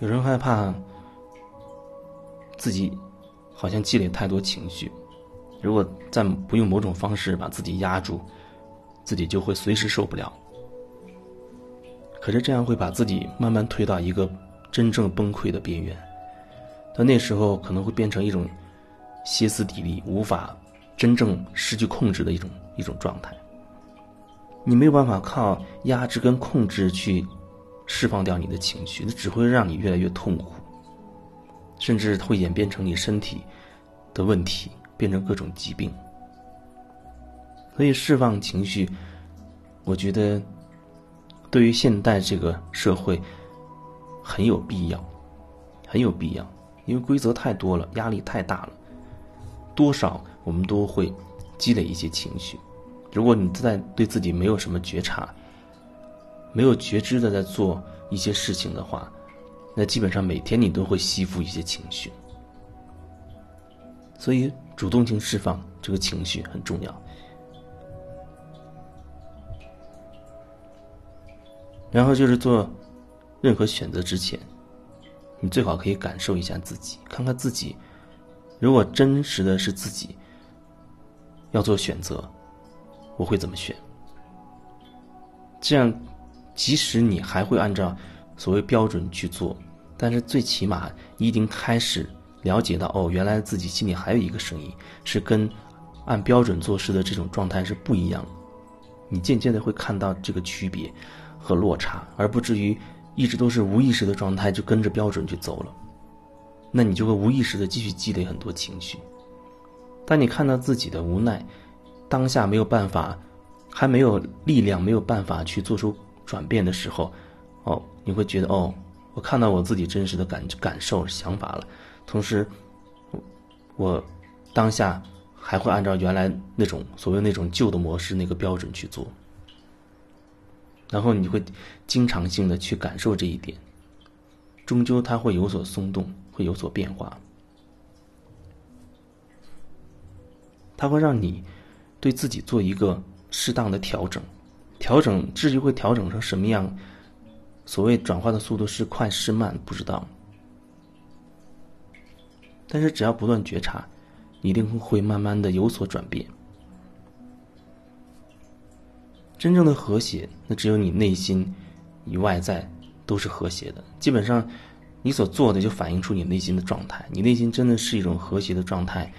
有人害怕自己好像积累太多情绪，如果再不用某种方式把自己压住，自己就会随时受不了。可是这样会把自己慢慢推到一个真正崩溃的边缘，到那时候可能会变成一种歇斯底里、无法真正失去控制的一种一种状态。你没有办法靠压制跟控制去释放掉你的情绪，那只会让你越来越痛苦，甚至会演变成你身体的问题，变成各种疾病。所以释放情绪，我觉得对于现代这个社会很有必要，很有必要，因为规则太多了，压力太大了，多少我们都会积累一些情绪。如果你在对自己没有什么觉察，没有觉知的在做一些事情的话，那基本上每天你都会吸附一些情绪。所以，主动性释放这个情绪很重要。然后就是做任何选择之前，你最好可以感受一下自己，看看自己，如果真实的是自己要做选择。我会怎么选？这样，即使你还会按照所谓标准去做，但是最起码你已经开始了解到，哦，原来自己心里还有一个声音是跟按标准做事的这种状态是不一样。你渐渐的会看到这个区别和落差，而不至于一直都是无意识的状态就跟着标准去走了。那你就会无意识的继续积累很多情绪。当你看到自己的无奈。当下没有办法，还没有力量，没有办法去做出转变的时候，哦，你会觉得哦，我看到我自己真实的感感受、想法了。同时，我当下还会按照原来那种所谓那种旧的模式、那个标准去做。然后你会经常性的去感受这一点，终究它会有所松动，会有所变化，它会让你。对自己做一个适当的调整，调整至于会调整成什么样，所谓转化的速度是快是慢不知道，但是只要不断觉察，一定会慢慢的有所转变。真正的和谐，那只有你内心与外在都是和谐的。基本上，你所做的就反映出你内心的状态。你内心真的是一种和谐的状态。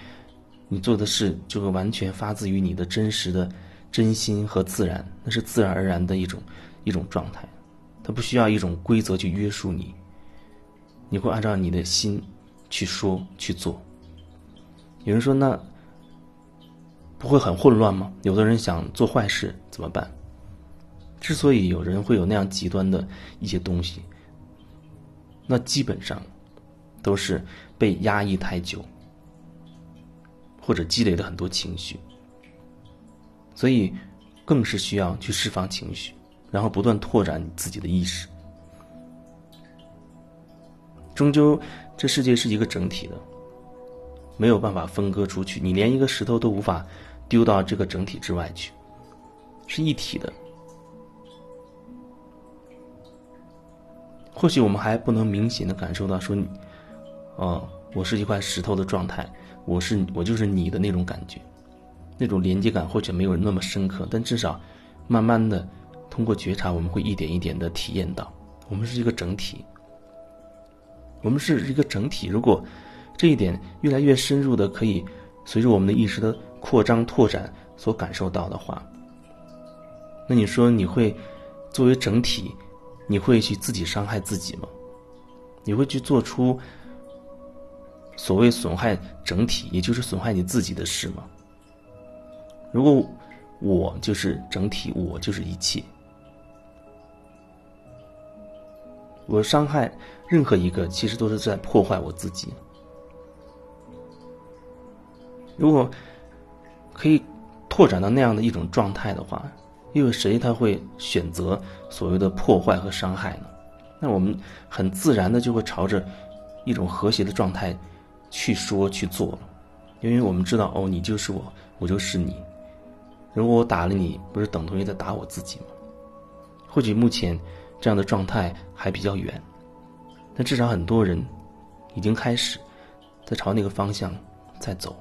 你做的事就会完全发自于你的真实的真心和自然，那是自然而然的一种一种状态，它不需要一种规则去约束你。你会按照你的心去说去做。有人说那不会很混乱吗？有的人想做坏事怎么办？之所以有人会有那样极端的一些东西，那基本上都是被压抑太久。或者积累了很多情绪，所以更是需要去释放情绪，然后不断拓展你自己的意识。终究，这世界是一个整体的，没有办法分割出去。你连一个石头都无法丢到这个整体之外去，是一体的。或许我们还不能明显的感受到说，哦，我是一块石头的状态。我是我就是你的那种感觉，那种连接感或许没有那么深刻，但至少，慢慢的通过觉察，我们会一点一点的体验到，我们是一个整体。我们是一个整体。如果这一点越来越深入的，可以随着我们的意识的扩张拓展所感受到的话，那你说你会作为整体，你会去自己伤害自己吗？你会去做出？所谓损害整体，也就是损害你自己的事吗？如果我就是整体，我就是一切，我伤害任何一个，其实都是在破坏我自己。如果可以拓展到那样的一种状态的话，又有谁他会选择所谓的破坏和伤害呢？那我们很自然的就会朝着一种和谐的状态。去说去做，因为我们知道哦，你就是我，我就是你。如果我打了你，不是等同于在打我自己吗？或许目前这样的状态还比较远，但至少很多人已经开始在朝那个方向在走。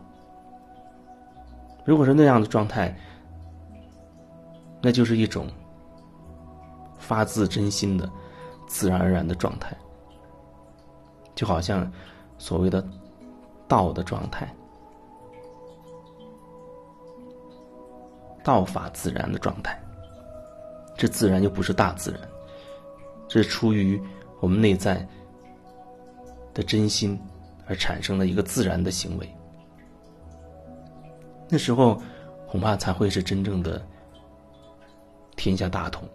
如果是那样的状态，那就是一种发自真心的、自然而然的状态，就好像所谓的道的状态。道法自然的状态，这自然又不是大自然，这是出于我们内在的真心而产生的一个自然的行为。那时候，恐怕才会是真正的天下大同。